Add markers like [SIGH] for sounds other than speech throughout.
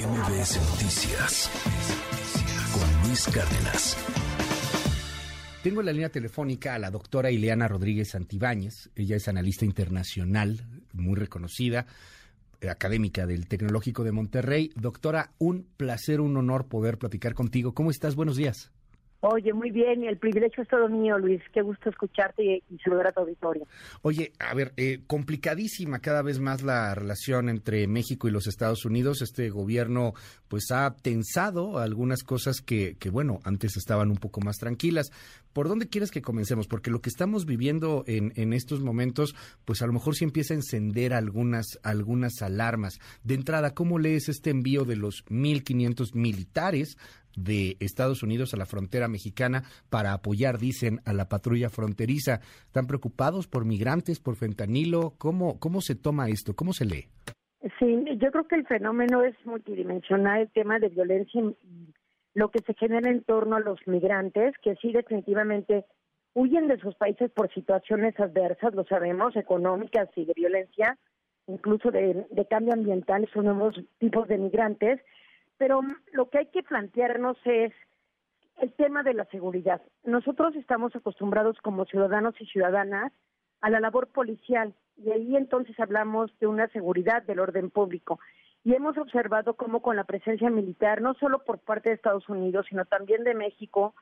MBS Noticias con Luis Cárdenas. Tengo en la línea telefónica a la doctora Ileana Rodríguez Santibáñez. Ella es analista internacional, muy reconocida, eh, académica del Tecnológico de Monterrey. Doctora, un placer, un honor poder platicar contigo. ¿Cómo estás? Buenos días. Oye, muy bien, y el privilegio es todo mío, Luis. Qué gusto escucharte y, saludar a tu auditorio. Oye, a ver, eh, complicadísima cada vez más la relación entre México y los Estados Unidos. Este gobierno, pues, ha tensado algunas cosas que, que, bueno, antes estaban un poco más tranquilas. ¿Por dónde quieres que comencemos? Porque lo que estamos viviendo en, en estos momentos, pues, a lo mejor sí empieza a encender algunas, algunas alarmas. De entrada, ¿cómo lees este envío de los 1.500 militares de Estados Unidos a la frontera mexicana para apoyar, dicen, a la patrulla fronteriza. ¿Están preocupados por migrantes, por fentanilo? ¿Cómo, cómo se toma esto? ¿Cómo se lee? Sí, yo creo que el fenómeno es multidimensional, el tema de violencia lo que se genera en torno a los migrantes, que sí definitivamente huyen de sus países por situaciones adversas, lo sabemos, económicas y de violencia, incluso de, de cambio ambiental, son nuevos tipos de migrantes, pero lo que hay que plantearnos es el tema de la seguridad. Nosotros estamos acostumbrados como ciudadanos y ciudadanas a la labor policial y ahí entonces hablamos de una seguridad del orden público. Y hemos observado cómo con la presencia militar, no solo por parte de Estados Unidos, sino también de México,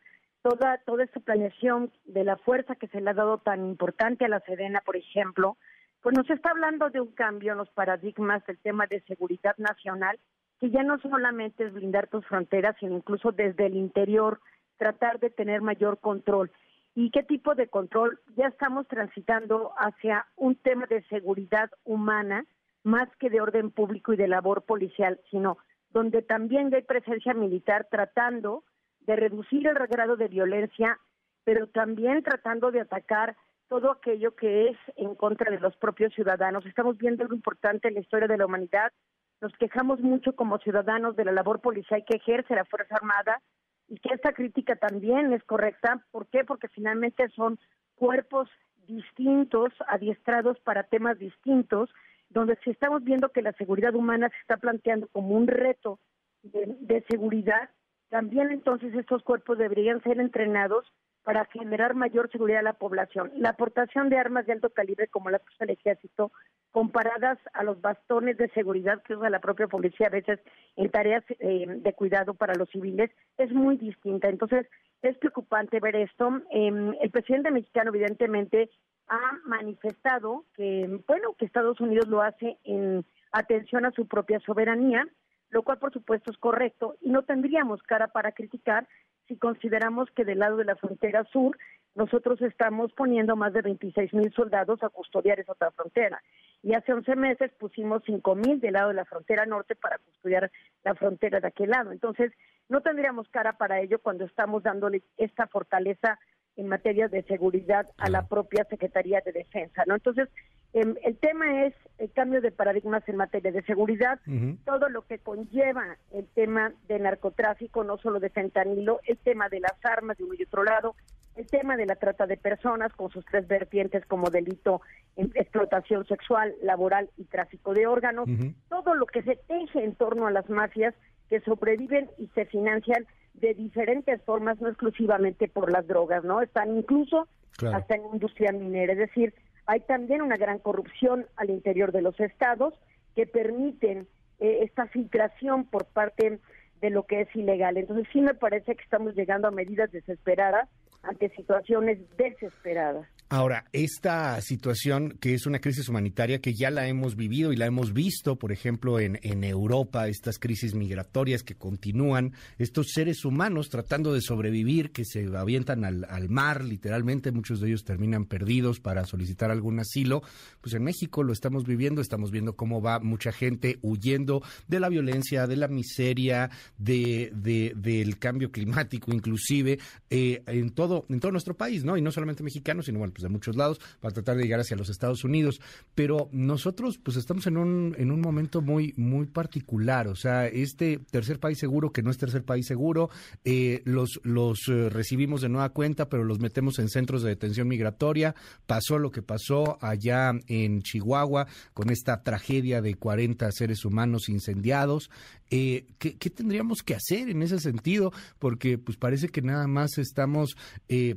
toda, toda esta planeación de la fuerza que se le ha dado tan importante a la Sedena, por ejemplo, pues nos está hablando de un cambio en los paradigmas del tema de seguridad nacional que ya no solamente es blindar tus fronteras, sino incluso desde el interior tratar de tener mayor control. ¿Y qué tipo de control? Ya estamos transitando hacia un tema de seguridad humana, más que de orden público y de labor policial, sino donde también hay presencia militar tratando de reducir el grado de violencia, pero también tratando de atacar todo aquello que es en contra de los propios ciudadanos. Estamos viendo algo importante en la historia de la humanidad, nos quejamos mucho como ciudadanos de la labor policial que ejerce la Fuerza Armada y que esta crítica también es correcta. ¿Por qué? Porque finalmente son cuerpos distintos, adiestrados para temas distintos, donde si estamos viendo que la seguridad humana se está planteando como un reto de, de seguridad, también entonces estos cuerpos deberían ser entrenados para generar mayor seguridad a la población. La aportación de armas de alto calibre como las que del ejército, comparadas a los bastones de seguridad que usa la propia policía a veces en tareas eh, de cuidado para los civiles, es muy distinta. Entonces, es preocupante ver esto. Em, el presidente mexicano, evidentemente, ha manifestado que, bueno, que Estados Unidos lo hace en atención a su propia soberanía, lo cual, por supuesto, es correcto, y no tendríamos cara para criticar si consideramos que del lado de la frontera sur nosotros estamos poniendo más de 26 mil soldados a custodiar esa otra frontera. Y hace 11 meses pusimos 5 mil del lado de la frontera norte para custodiar la frontera de aquel lado. Entonces, no tendríamos cara para ello cuando estamos dándole esta fortaleza en materia de seguridad a la propia Secretaría de Defensa, ¿no? Entonces, em, el tema es el cambio de paradigmas en materia de seguridad, todo lo que conlleva el tema del narcotráfico, no solo de fentanilo, el tema de las armas de uno y otro lado, el tema de la trata de personas con sus tres vertientes como delito, en explotación sexual, laboral y tráfico de órganos, todo lo que se teje en torno a las mafias que sobreviven y se financian de diferentes formas, no exclusivamente por las drogas, ¿no? Están incluso hasta en industria minera, es decir, hay también una gran corrupción al interior de los estados que permiten eh, esta filtración por parte de lo que es ilegal. Entonces sí me parece que estamos llegando a medidas desesperadas ante situaciones desesperadas. Ahora, esta situación que es una crisis humanitaria que ya la hemos vivido y la hemos visto, por ejemplo, en, en Europa, estas crisis migratorias que continúan, estos seres humanos tratando de sobrevivir, que se avientan al, al mar, literalmente, muchos de ellos terminan perdidos para solicitar algún asilo, pues en México lo estamos viviendo, estamos viendo cómo va mucha gente huyendo de la violencia, de la miseria, de, de del cambio climático, inclusive, eh, en todo, en todo nuestro país, ¿no? Y no solamente mexicanos, sino bueno, pues de muchos lados, para tratar de llegar hacia los Estados Unidos. Pero nosotros pues estamos en un, en un momento muy, muy particular. O sea, este tercer país seguro que no es tercer país seguro, eh, los, los eh, recibimos de nueva cuenta, pero los metemos en centros de detención migratoria. Pasó lo que pasó allá en Chihuahua con esta tragedia de 40 seres humanos incendiados. Eh, ¿qué, tendríamos que hacer en ese sentido? Porque pues parece que nada más estamos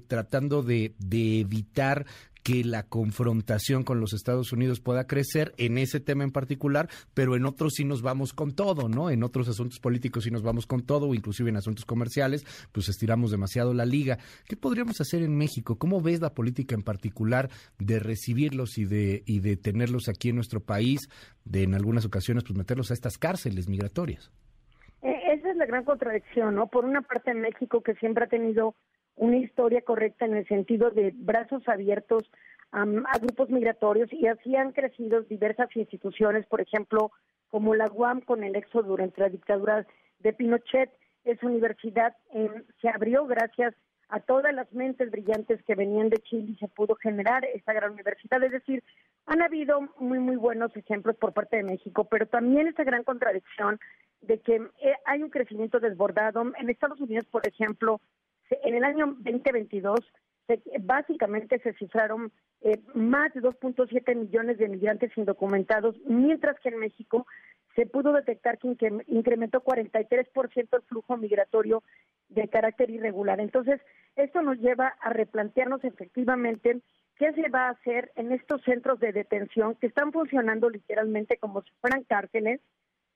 tratando de, de evitar que la confrontación con los Estados Unidos pueda crecer en ese tema en particular, pero en otros sí nos vamos con todo, ¿no? En otros asuntos políticos sí nos vamos con todo, o inclusive en asuntos comerciales, pues estiramos demasiado la liga. ¿Qué podríamos hacer en México? ¿Cómo ves la política en particular de recibirlos y de, y de tenerlos aquí en nuestro país, de en algunas ocasiones pues meterlos a estas cárceles migratorias? Eh, esa es la gran contradicción, ¿no? Por una parte en México que siempre ha tenido una historia correcta en el sentido de brazos abiertos a grupos migratorios y así han crecido diversas instituciones, por ejemplo, como la UAM con el éxodo durante la dictadura de Pinochet. Esa universidad em, se abrió gracias a todas las mentes brillantes que venían de Chile y se pudo generar esta gran universidad. Es decir, han habido muy, muy buenos ejemplos por parte de México, pero también esta gran contradicción de que eh, hay un crecimiento desbordado. En Estados Unidos, por ejemplo, en el año 2022 básicamente se cifraron eh, más de 2.7 millones de migrantes indocumentados, mientras que en México se pudo detectar que incrementó 43% el flujo migratorio de carácter irregular. Entonces, esto nos lleva a replantearnos efectivamente qué se va a hacer en estos centros de detención que están funcionando literalmente como si fueran cárceles,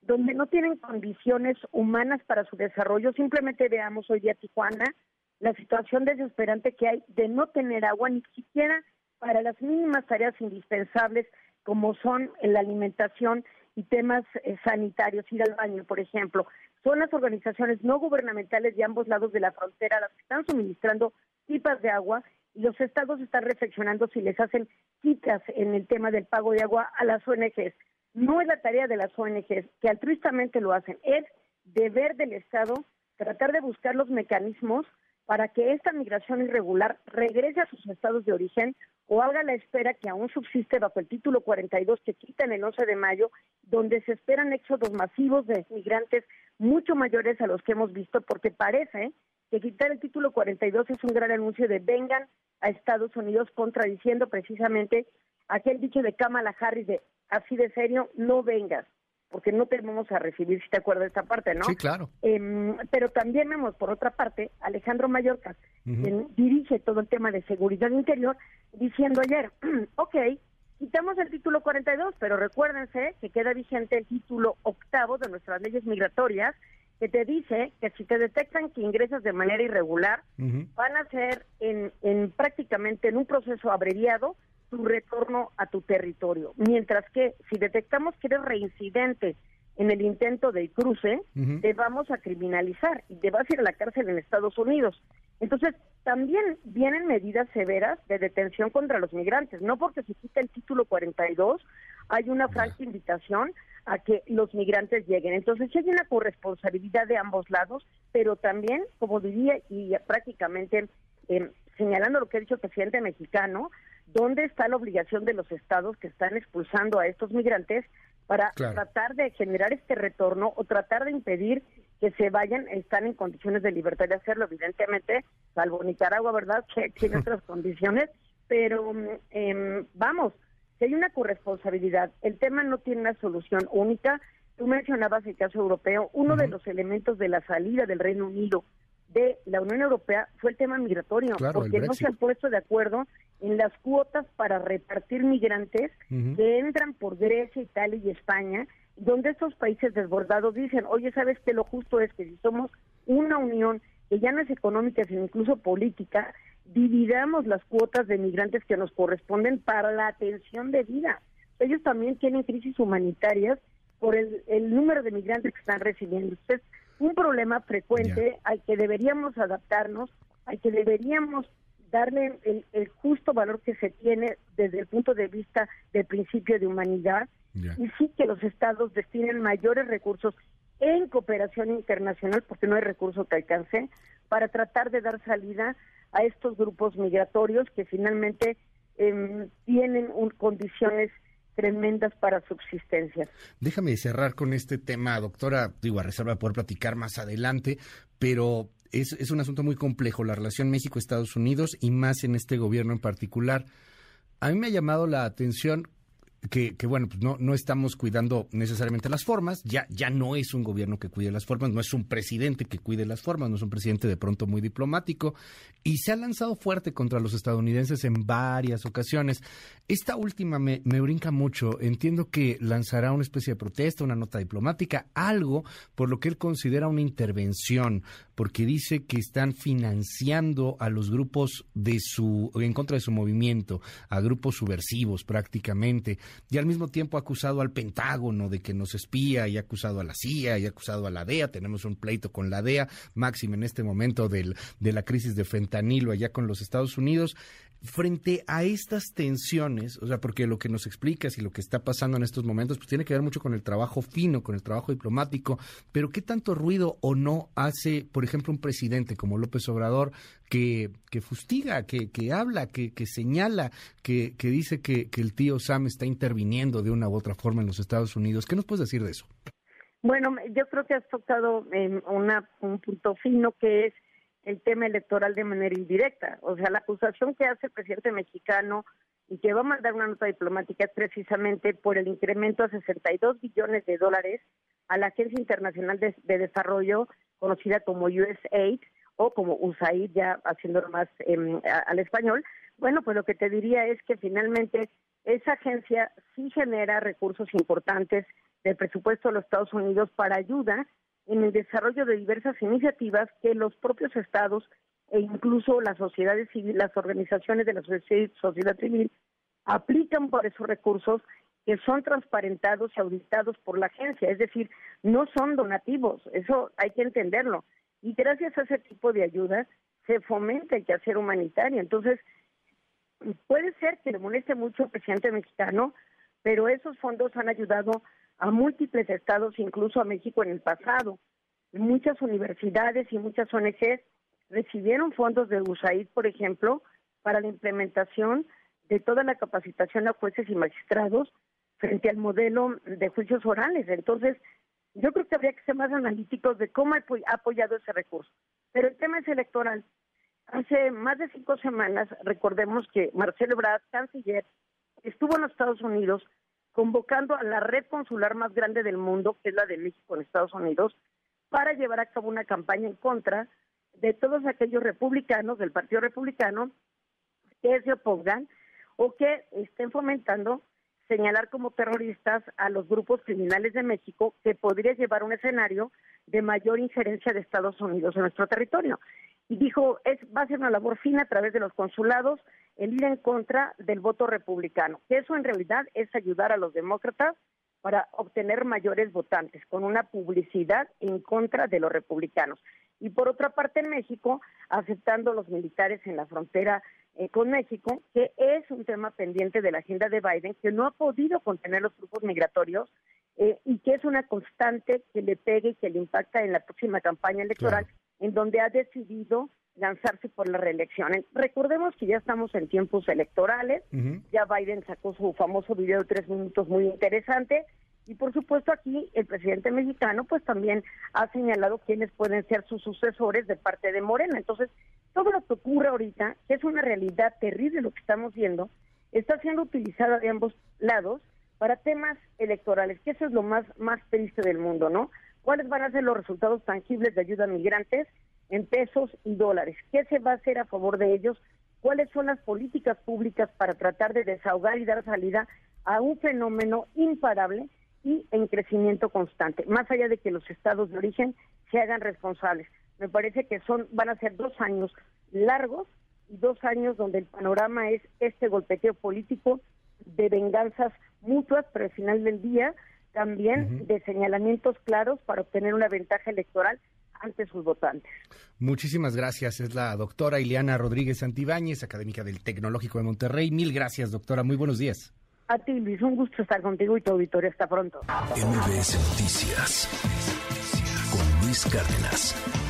donde no tienen condiciones humanas para su desarrollo. Simplemente veamos hoy día Tijuana, la situación desesperante que hay de no tener agua ni siquiera para las mínimas tareas indispensables como son la alimentación y temas eh, sanitarios, ir al baño, por ejemplo. Son las organizaciones no gubernamentales de ambos lados de la frontera las que están suministrando pipas de agua y los estados están reflexionando si les hacen quitas en el tema del pago de agua a las ONGs. No es la tarea de las ONGs, que altruistamente lo hacen, es deber del Estado tratar de buscar los mecanismos para que esta migración irregular regrese a sus estados de origen o haga la espera que aún subsiste bajo el título 42 que quitan el 11 de mayo, donde se esperan éxodos masivos de migrantes mucho mayores a los que hemos visto, porque parece que quitar el título 42 es un gran anuncio de vengan a Estados Unidos contradiciendo precisamente aquel dicho de Kamala Harris de así de serio, no vengas porque no tenemos a recibir, si te acuerdas esta parte, ¿no? Sí, claro. Em, pero también vemos, por otra parte, Alejandro Mallorca, quien dirige todo el tema de seguridad interior, diciendo ayer, [CLEARS THROAT] ok, quitamos el título 42, pero recuérdense que queda vigente el título octavo de nuestras leyes migratorias, que te dice que si te detectan que ingresas de manera irregular, van a ser en, en prácticamente en un proceso abreviado tu retorno a tu territorio. Mientras que si detectamos que eres reincidente en el intento de cruce, te vamos a criminalizar y te vas a ir a la cárcel en Estados Unidos. Entonces, también vienen medidas severas de detención contra los migrantes. No porque se quita el título 42, hay una franca invitación a que los migrantes lleguen. Entonces, hay una corresponsabilidad de ambos lados, pero también, como diría, y prácticamente eh, señalando lo que ha dicho el presidente mexicano, ¿dónde está la obligación de los estados que están expulsando a estos migrantes para tratar de generar este retorno o tratar de impedir que se vayan, están en condiciones de libertad de hacerlo, evidentemente, salvo Nicaragua, ¿verdad?, [LAUGHS] que tiene otras condiciones, pero eh, vamos, si hay una corresponsabilidad, el tema no tiene una solución única. Tú mencionabas el caso europeo, uno de los elementos de la salida del Reino Unido de la Unión Europea fue el tema migratorio, porque no se han puesto de acuerdo en las cuotas para repartir migrantes que entran por Grecia, Italia y España, donde estos países desbordados dicen, oye, ¿sabes que Lo justo es que si somos una unión que ya no es económica, sino incluso política, dividamos las cuotas de migrantes que nos corresponden para la atención de vida. Ellos también tienen crisis humanitarias por el, el número de migrantes que están recibiendo. Entonces, un problema frecuente al que deberíamos adaptarnos, al que deberíamos darle el, justo valor que se tiene desde el punto de vista del principio de humanidad y sí que los estados destinen mayores recursos en cooperación internacional, porque no hay recurso que alcance, para tratar de dar salida a estos grupos migratorios que finalmente em, tienen condiciones tremendas para subsistencia. Déjame cerrar con este tema, doctora, digo, a reserva de poder platicar más adelante, pero es, es un asunto muy complejo, la relación México-Estados Unidos y más en este gobierno en particular. A mí me ha llamado la atención que, bueno, pues no, no estamos cuidando necesariamente las formas, ya, ya no es un gobierno que cuide las formas, no es un presidente que cuide las formas, no es un presidente de pronto muy diplomático, y se ha lanzado fuerte contra los estadounidenses en varias ocasiones. Esta última me, me brinca mucho, entiendo que lanzará una especie de protesta, una nota diplomática, algo por lo que él considera una intervención, porque dice que están financiando a los grupos de su, en contra de su movimiento, a grupos subversivos prácticamente y al mismo tiempo ha acusado al Pentágono de que nos espía y ha acusado a la CIA y ha acusado a la DEA. Tenemos un pleito con la DEA, máximo en este momento del, de la crisis de fentanilo allá con los Estados Unidos frente a estas tensiones, o sea, porque lo que nos explicas y lo que está pasando en estos momentos, pues tiene que ver mucho con el trabajo fino, con el trabajo diplomático, pero ¿qué tanto ruido o no hace, por ejemplo, un presidente como López Obrador que, que fustiga, que, que habla, que, que señala, que, que dice que, que el tío Sam está interviniendo de una u otra forma en los Estados Unidos? ¿Qué nos puedes decir de eso? Bueno, yo creo que has tocado en una, un punto fino que es el tema electoral de manera indirecta. O sea, la acusación que hace el presidente mexicano y que va a mandar una nota diplomática es precisamente por el incremento a 62 billones de dólares a la Agencia Internacional de, Desarrollo, conocida como USAID o como USAID, ya haciéndolo más em, al español. Bueno, pues lo que te diría es que finalmente esa agencia sí genera recursos importantes del presupuesto de los Estados Unidos para ayuda en el desarrollo de diversas iniciativas que los propios estados e incluso las sociedades civiles, las organizaciones de la sociedad civil aplican por esos recursos que son transparentados y auditados por la agencia, es decir, no son donativos, eso hay que entenderlo. Y gracias a ese tipo de ayuda se fomenta el quehacer humanitario. Entonces, puede ser que le moleste mucho al presidente mexicano, pero esos fondos han ayudado a múltiples estados, incluso a México en el pasado. Muchas universidades y muchas ONGs recibieron fondos de USAID, por ejemplo, para la implementación de toda la capacitación a jueces y magistrados frente al modelo de juicios orales. Entonces, yo creo que habría que ser más analíticos de cómo ha apoyado ese recurso. Pero el tema es electoral. Hace más de cinco semanas, recordemos que Marcelo Ebrard, canciller, estuvo en los Estados Unidos convocando a la red consular más grande del mundo, que es la de México en Estados Unidos, para llevar a cabo una campaña en contra de todos aquellos republicanos del Partido Republicano que se opongan o que estén fomentando señalar como terroristas a los grupos criminales de México que podría llevar un escenario de mayor injerencia de Estados Unidos en nuestro territorio. Y dijo, es, va a ser una labor fina a través de los consulados el ir en contra del voto republicano. Eso en realidad es ayudar a los demócratas para obtener mayores votantes, con una publicidad en contra de los republicanos. Y por otra parte, en México, aceptando los militares en la frontera eh, con México, que es un tema pendiente de la agenda de Biden, que no ha podido contener los grupos migratorios eh, y que es una constante que le pegue y que le impacta en la próxima campaña electoral, en donde ha decidido lanzarse por la reelección. Recordemos que ya estamos en tiempos electorales, ya Biden sacó su famoso video de tres minutos muy interesante y por supuesto aquí el presidente mexicano pues también ha señalado quiénes pueden ser sus sucesores de parte de Morena. Entonces, todo lo que ocurre ahorita, que es una realidad terrible lo que estamos viendo, está siendo utilizada de ambos lados para temas electorales, que eso es lo más, más triste del mundo, ¿no? ¿Cuáles van a ser los resultados tangibles de ayuda a migrantes? en pesos y dólares. ¿Qué se va a hacer a favor de ellos? ¿Cuáles son las políticas públicas para tratar de desahogar y dar salida a un fenómeno imparable y en crecimiento constante, más allá de que los estados de origen se hagan responsables? Me parece que son van a ser dos años largos y dos años donde el panorama es este golpeteo político de venganzas mutuas, pero al final del día también de señalamientos claros para obtener una ventaja electoral ante sus votantes. Muchísimas gracias. Es la doctora Ileana Rodríguez Santibáñez, académica del Tecnológico de Monterrey. Mil gracias, doctora. Muy buenos días. A ti, Luis. Un gusto estar contigo y tu auditorio. Hasta pronto. MBS Noticias con Luis Cárdenas.